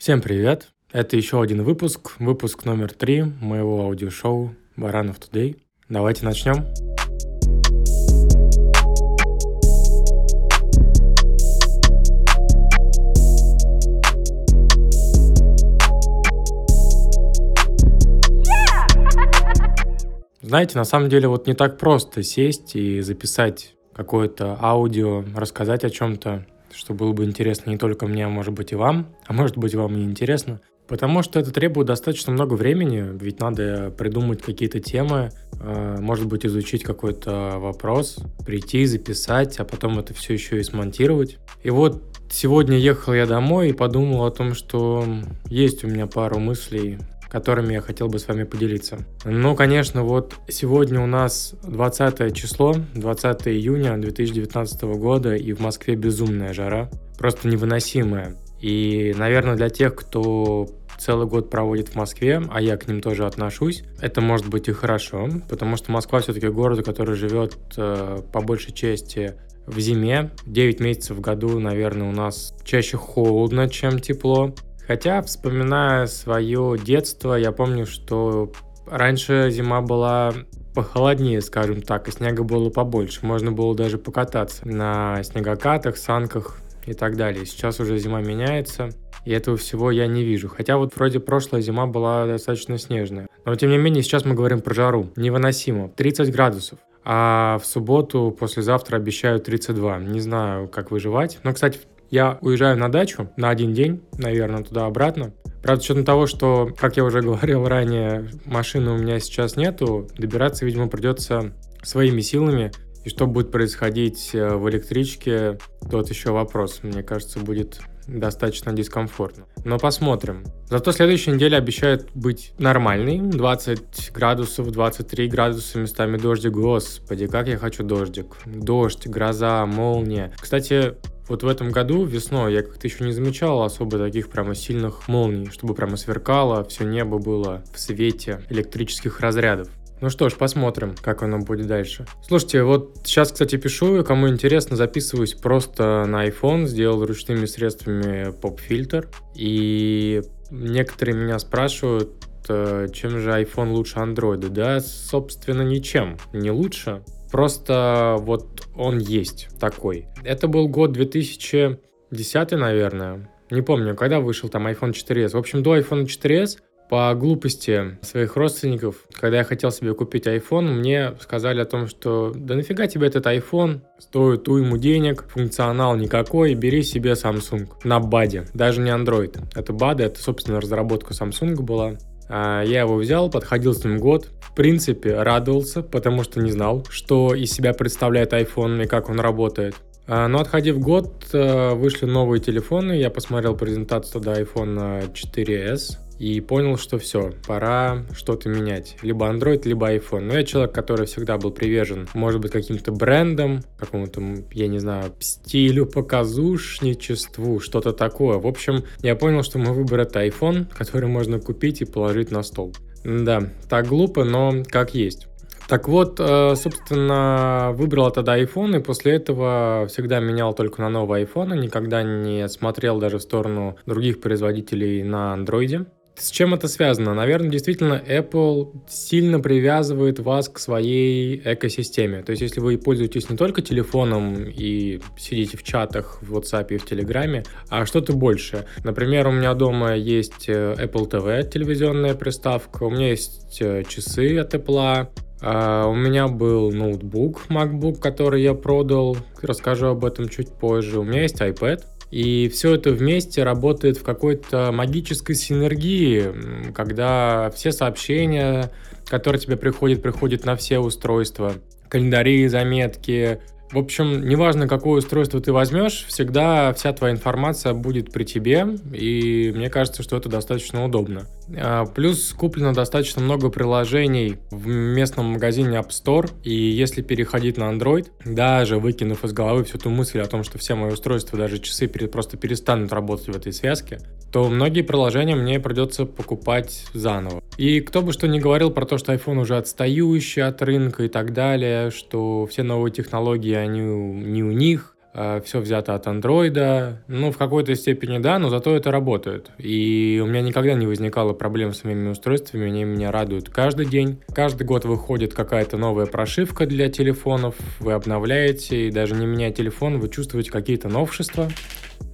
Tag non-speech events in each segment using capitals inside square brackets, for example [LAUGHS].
Всем привет! Это еще один выпуск, выпуск номер три моего аудиошоу «Баранов Today». Давайте начнем. [LAUGHS] Знаете, на самом деле вот не так просто сесть и записать какое-то аудио, рассказать о чем-то, что было бы интересно не только мне, а может быть и вам, а может быть вам и интересно. Потому что это требует достаточно много времени, ведь надо придумать какие-то темы, э, может быть изучить какой-то вопрос, прийти, записать, а потом это все еще и смонтировать. И вот сегодня ехал я домой и подумал о том, что есть у меня пару мыслей которыми я хотел бы с вами поделиться. Ну, конечно, вот сегодня у нас 20 число, 20 июня 2019 года, и в Москве безумная жара, просто невыносимая. И, наверное, для тех, кто целый год проводит в Москве, а я к ним тоже отношусь, это может быть и хорошо, потому что Москва все-таки город, который живет э, по большей части в зиме. 9 месяцев в году, наверное, у нас чаще холодно, чем тепло. Хотя, вспоминая свое детство, я помню, что раньше зима была похолоднее, скажем так, и снега было побольше. Можно было даже покататься на снегокатах, санках и так далее. Сейчас уже зима меняется, и этого всего я не вижу. Хотя вот вроде прошлая зима была достаточно снежная. Но тем не менее, сейчас мы говорим про жару. Невыносимо. 30 градусов. А в субботу, послезавтра обещают 32. Не знаю, как выживать. Но, кстати, я уезжаю на дачу на один день, наверное, туда-обратно. Правда, с учетом того, что, как я уже [LAUGHS] говорил ранее, машины у меня сейчас нету, добираться, видимо, придется своими силами. И что будет происходить э, в электричке, тот еще вопрос. Мне кажется, будет достаточно дискомфортно. Но посмотрим. Зато следующая неделя обещает быть нормальной. 20 градусов, 23 градуса, местами дождик. Господи, как я хочу дождик. Дождь, гроза, молния. Кстати, вот в этом году весной я как-то еще не замечал особо таких прямо сильных молний, чтобы прямо сверкало, все небо было в свете электрических разрядов. Ну что ж, посмотрим, как оно будет дальше. Слушайте, вот сейчас, кстати, пишу, кому интересно, записываюсь просто на iPhone, сделал ручными средствами поп-фильтр. И некоторые меня спрашивают, э, чем же iPhone лучше Android? Да, собственно, ничем не лучше. Просто вот он есть такой. Это был год 2010, наверное. Не помню, когда вышел там iPhone 4s. В общем, до iPhone 4s по глупости своих родственников, когда я хотел себе купить iPhone, мне сказали о том, что да нафига тебе этот iPhone, стоит уйму денег, функционал никакой, бери себе Samsung на баде, даже не Android. Это бада, это, собственно, разработка Samsung была. А, я его взял, подходил с ним год. В принципе, радовался, потому что не знал, что из себя представляет iPhone и как он работает. А, но отходив год, э, вышли новые телефоны. Я посмотрел презентацию до iPhone 4s и понял, что все, пора что-то менять. Либо Android, либо iPhone. Но я человек, который всегда был привержен, может быть, каким-то брендом, какому-то, я не знаю, стилю, показушничеству, что-то такое. В общем, я понял, что мой выбор это iPhone, который можно купить и положить на стол. Да, так глупо, но как есть. Так вот, э, собственно, выбрал тогда iPhone, и после этого всегда менял только на новый iPhone, никогда не смотрел даже в сторону других производителей на андроиде. С чем это связано? Наверное, действительно, Apple сильно привязывает вас к своей экосистеме. То есть, если вы пользуетесь не только телефоном и сидите в чатах в WhatsApp и в Телеграме, а что-то больше. Например, у меня дома есть э, Apple TV, телевизионная приставка, у меня есть э, часы от Apple, Uh, у меня был ноутбук MacBook, который я продал. Расскажу об этом чуть позже. У меня есть iPad. И все это вместе работает в какой-то магической синергии, когда все сообщения, которые тебе приходят, приходят на все устройства. Календари, заметки, в общем, неважно, какое устройство ты возьмешь, всегда вся твоя информация будет при тебе, и мне кажется, что это достаточно удобно. А, плюс куплено достаточно много приложений в местном магазине App Store, и если переходить на Android, даже выкинув из головы всю ту мысль о том, что все мои устройства, даже часы просто перестанут работать в этой связке, то многие приложения мне придется покупать заново. И кто бы что ни говорил про то, что iPhone уже отстающий от рынка и так далее, что все новые технологии, они не у них, э, все взято от андроида. Ну, в какой-то степени да, но зато это работает. И у меня никогда не возникало проблем с моими устройствами, они меня радуют каждый день. Каждый год выходит какая-то новая прошивка для телефонов, вы обновляете, и даже не меняя телефон, вы чувствуете какие-то новшества.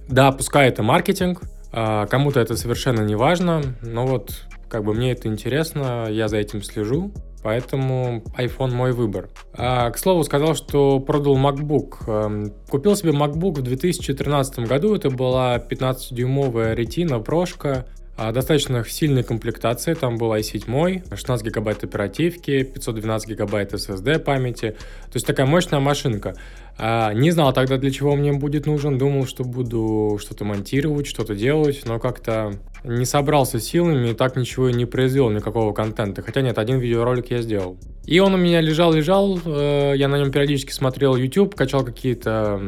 Да, пускай это маркетинг, а кому-то это совершенно не важно, но вот как бы мне это интересно, я за этим слежу, поэтому iPhone мой выбор. А, к слову, сказал, что продал MacBook. Эм, купил себе MacBook в 2013 году, это была 15-дюймовая ретина прошка, а, достаточно сильной комплектации, там был i7, 16 гигабайт оперативки, 512 гигабайт SSD памяти, то есть такая мощная машинка. А, не знал тогда, для чего мне будет нужен, думал, что буду что-то монтировать, что-то делать, но как-то не собрался силами и так ничего и не произвел, никакого контента. Хотя нет, один видеоролик я сделал. И он у меня лежал-лежал, э, я на нем периодически смотрел YouTube, качал какие-то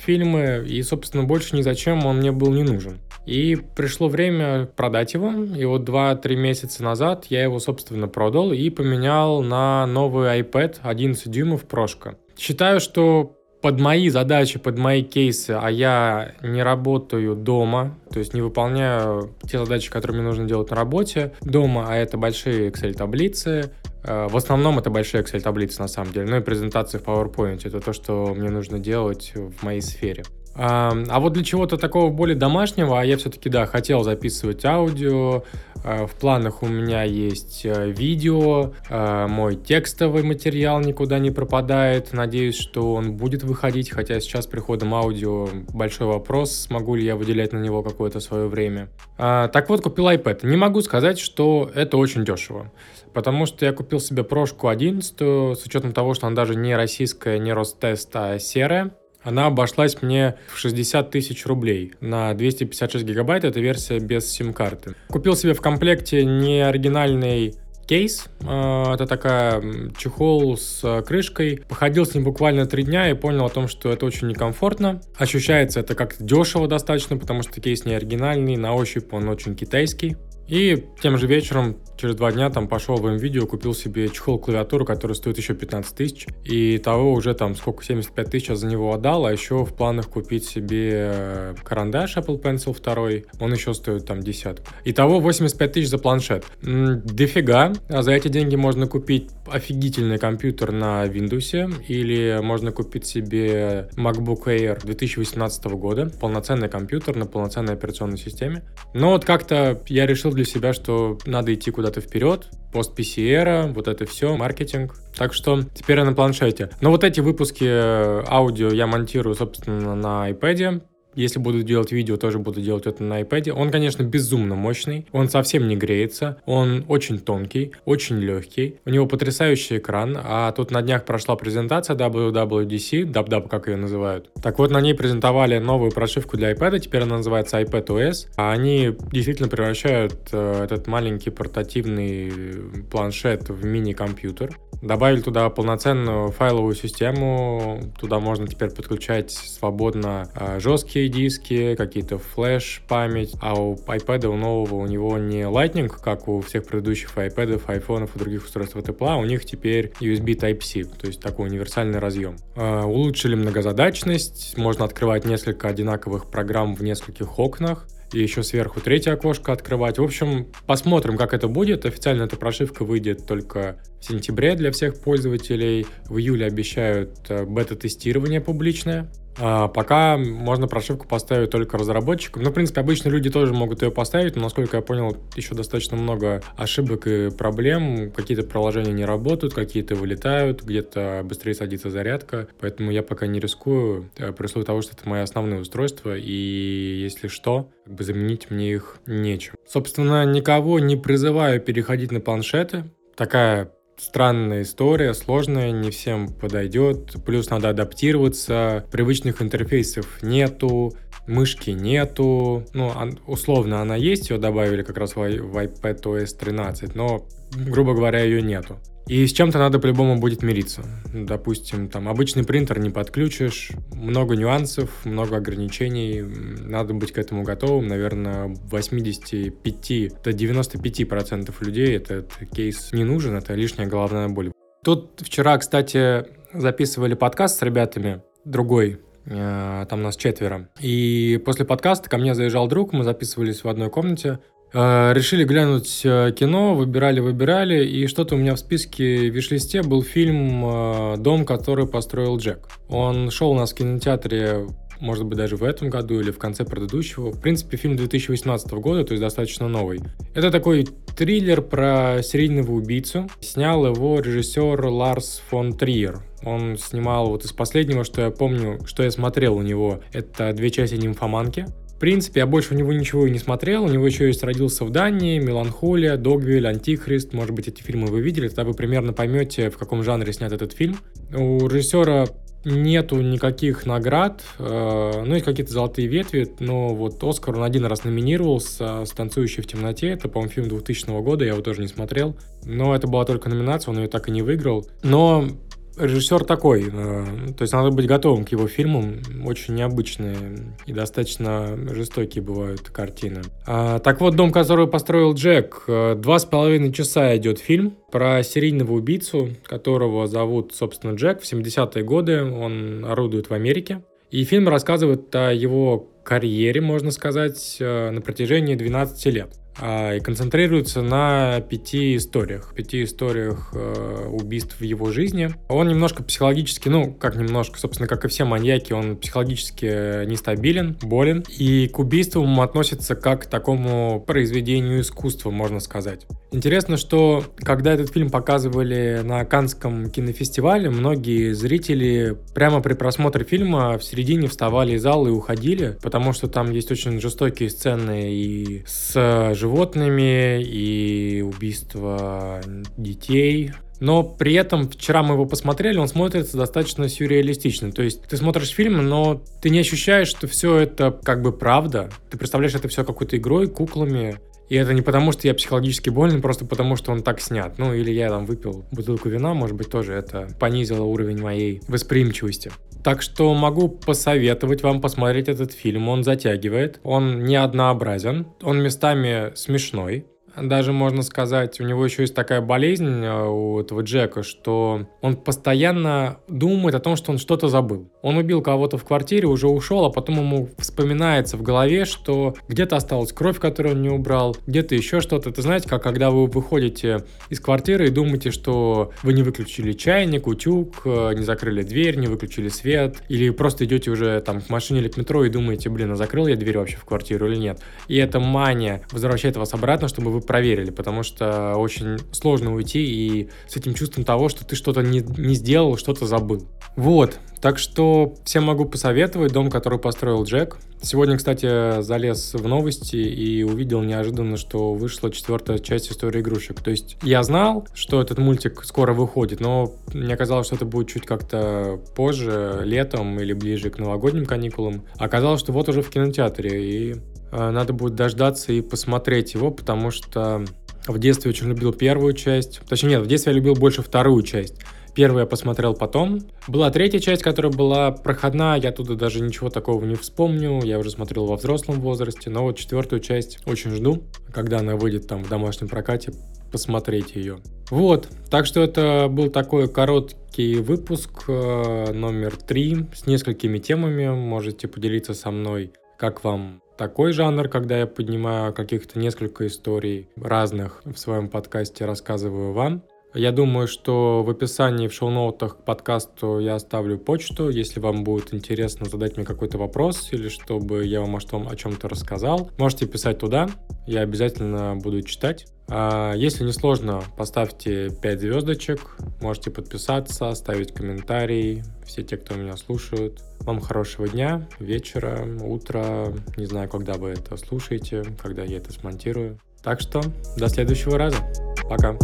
фильмы, и, собственно, больше ни зачем он мне был не нужен. И пришло время продать его, и вот 2-3 месяца назад я его, собственно, продал и поменял на новый iPad 11 дюймов прошка. Считаю, что под мои задачи, под мои кейсы, а я не работаю дома, то есть не выполняю те задачи, которые мне нужно делать на работе дома, а это большие Excel-таблицы, э, в основном это большие Excel-таблицы на самом деле, ну и презентации в PowerPoint, это то, что мне нужно делать в моей сфере. А вот для чего-то такого более домашнего, а я все-таки, да, хотел записывать аудио, а, в планах у меня есть э, видео, а, мой текстовый материал никуда не пропадает. Надеюсь, что он будет выходить, хотя сейчас приходом аудио большой вопрос, смогу ли я выделять на него какое-то свое время. А, так вот, купил iPad. Не могу сказать, что это очень дешево, потому что я купил себе прошку 11, с учетом того, что она даже не российская, не Ростест, а серая. Она обошлась мне в 60 тысяч рублей на 256 гигабайт. Это версия без сим-карты. Купил себе в комплекте не оригинальный кейс. А, это такая чехол с крышкой. Походил с ним буквально три дня и понял о том, что это очень некомфортно. Ощущается это как-то дешево достаточно, потому что кейс не оригинальный, на ощупь он очень китайский. И тем же вечером, через два дня, там пошел в видео, купил себе чехол клавиатуру, который стоит еще 15 тысяч. И того уже там сколько, 75 тысяч я за него отдал, а еще в планах купить себе э, карандаш Apple Pencil 2, он еще стоит там десятку. Итого 85 тысяч за планшет. М-м, дофига, а за эти деньги можно купить офигительный компьютер на Windows, или можно купить себе MacBook Air 2018 года, полноценный компьютер на полноценной операционной системе. Но вот как-то я решил для себя, что надо идти куда-то вперед, пост PCR, вот это все, маркетинг. Так что теперь я на планшете. Но вот эти выпуски э, аудио я монтирую, собственно, на iPad. Если буду делать видео, тоже буду делать это на iPad. Он, конечно, безумно мощный. Он совсем не греется. Он очень тонкий, очень легкий. У него потрясающий экран. А тут на днях прошла презентация WWDC, DubDub, как ее называют. Так вот, на ней презентовали новую прошивку для iPad. Теперь она называется iPad OS. А они действительно превращают э, этот маленький портативный планшет в мини-компьютер. Добавили туда полноценную файловую систему. Туда можно теперь подключать свободно э, жесткие диски, какие-то флеш-память, а у iPad у нового у него не Lightning, как у всех предыдущих iPad, iPhone и других устройств от Apple, а у них теперь USB Type-C, то есть такой универсальный разъем. Э, улучшили многозадачность, можно открывать несколько одинаковых программ в нескольких окнах, и еще сверху третье окошко открывать. В общем, посмотрим, как это будет. Официально эта прошивка выйдет только в сентябре для всех пользователей. В июле обещают э, бета-тестирование публичное. А пока можно прошивку поставить только разработчикам. Ну, в принципе, обычно люди тоже могут ее поставить, но, насколько я понял, еще достаточно много ошибок и проблем. Какие-то приложения не работают, какие-то вылетают, где-то быстрее садится зарядка. Поэтому я пока не рискую, э, при условии того, что это мои основные устройства, и если что, как бы заменить мне их нечем. Собственно, никого не призываю переходить на планшеты. Такая странная история, сложная, не всем подойдет. Плюс надо адаптироваться, привычных интерфейсов нету, мышки нету. Ну, условно она есть, ее добавили как раз в iPadOS 13, но, грубо говоря, ее нету. И с чем-то надо по-любому будет мириться. Допустим, там обычный принтер не подключишь, много нюансов, много ограничений, надо быть к этому готовым. Наверное, 85 до 95 процентов людей этот кейс не нужен, это лишняя головная боль. Тут вчера, кстати, записывали подкаст с ребятами, другой, Э, там нас четверо. И после подкаста ко мне заезжал друг, мы записывались в одной комнате. Э, решили глянуть э, кино, выбирали, выбирали, и что-то у меня в списке виш-листе был фильм «Дом, который построил Джек». Он шел у нас в кинотеатре может быть, даже в этом году или в конце предыдущего. В принципе, фильм 2018 года, то есть достаточно новый. Это такой триллер про серийного убийцу. Снял его режиссер Ларс фон Триер. Он снимал вот из последнего, что я помню, что я смотрел у него, это две части «Нимфоманки». В принципе, я больше у него ничего и не смотрел. У него еще есть «Родился в Дании», «Меланхолия», «Догвиль», «Антихрист». Может быть, эти фильмы вы видели, тогда вы примерно поймете, в каком жанре снят этот фильм. У режиссера нету никаких наград, э, ну, есть какие-то золотые ветви, но вот Оскар он один раз номинировался с «Танцующий в темноте», это, по-моему, фильм 2000 года, я его тоже не смотрел, но это была только номинация, он ее так и не выиграл. Но режиссер такой, э, то есть надо быть готовым к его фильмам, очень необычные и достаточно жестокие бывают картины. А, так вот, «Дом, который построил Джек», э, два с половиной часа идет фильм про серийного убийцу, которого зовут, собственно, Джек, в 70-е годы, он орудует в Америке. И фильм рассказывает о его карьере, можно сказать, э, на протяжении 12 лет. А, и концентрируется на пяти историях. Пяти историях э, убийств в его жизни. Он немножко психологически, ну, как немножко, собственно, как и все маньяки, он психологически нестабилен, болен. И к убийствам относится как к такому произведению искусства, можно сказать. Интересно, что когда этот фильм показывали на Канском кинофестивале, многие зрители прямо при просмотре фильма в середине вставали из зала и уходили, потому что там есть очень жестокие сцены и с животными, и убийство детей. Но при этом вчера мы его посмотрели, он смотрится достаточно сюрреалистично. То есть ты смотришь фильм, но ты не ощущаешь, что все это как бы правда. Ты представляешь это все какой-то игрой, куклами. И это не потому, что я психологически болен, просто потому, что он так снят. Ну, или я там выпил бутылку вина, может быть, тоже это понизило уровень моей восприимчивости. Так что могу посоветовать вам посмотреть этот фильм. Он затягивает, он не однообразен, он местами смешной даже можно сказать, у него еще есть такая болезнь э, у этого Джека, что он постоянно думает о том, что он что-то забыл. Он убил кого-то в квартире, уже ушел, а потом ему вспоминается в голове, что где-то осталась кровь, которую он не убрал, где-то еще что-то. Это знаете, как когда вы выходите из квартиры и думаете, что вы не выключили чайник, утюг, э, не закрыли дверь, не выключили свет, или просто идете уже там к машине или к метро и думаете, блин, а закрыл я дверь вообще в квартиру или нет. И эта мания возвращает вас обратно, чтобы вы проверили, потому что очень сложно уйти и с этим чувством того, что ты что-то не, не сделал, что-то забыл. Вот, так что всем могу посоветовать дом, который построил Джек. Сегодня, кстати, залез в новости и увидел неожиданно, что вышла четвертая часть истории игрушек. То есть я знал, что этот мультик скоро выходит, но мне казалось, что это будет чуть как-то позже, летом или ближе к новогодним каникулам. Оказалось, что вот уже в кинотеатре, и надо будет дождаться и посмотреть его, потому что в детстве очень любил первую часть. Точнее, нет, в детстве я любил больше вторую часть. Первую я посмотрел потом. Была третья часть, которая была проходная, я туда даже ничего такого не вспомню. Я уже смотрел во взрослом возрасте, но вот четвертую часть очень жду, когда она выйдет там в домашнем прокате, посмотреть ее. Вот, так что это был такой короткий выпуск э, номер три с несколькими темами. Можете поделиться со мной, как вам такой жанр, когда я поднимаю каких-то несколько историй разных в своем подкасте, рассказываю вам. Я думаю, что в описании, в шоу-ноутах к подкасту я оставлю почту, если вам будет интересно задать мне какой-то вопрос или чтобы я вам о, том, о чем-то рассказал. Можете писать туда, я обязательно буду читать. А если не сложно, поставьте 5 звездочек, можете подписаться, оставить комментарий. Все те, кто меня слушают. Вам хорошего дня, вечера, утра. Не знаю, когда вы это слушаете, когда я это смонтирую. Так что до следующего раза. Пока.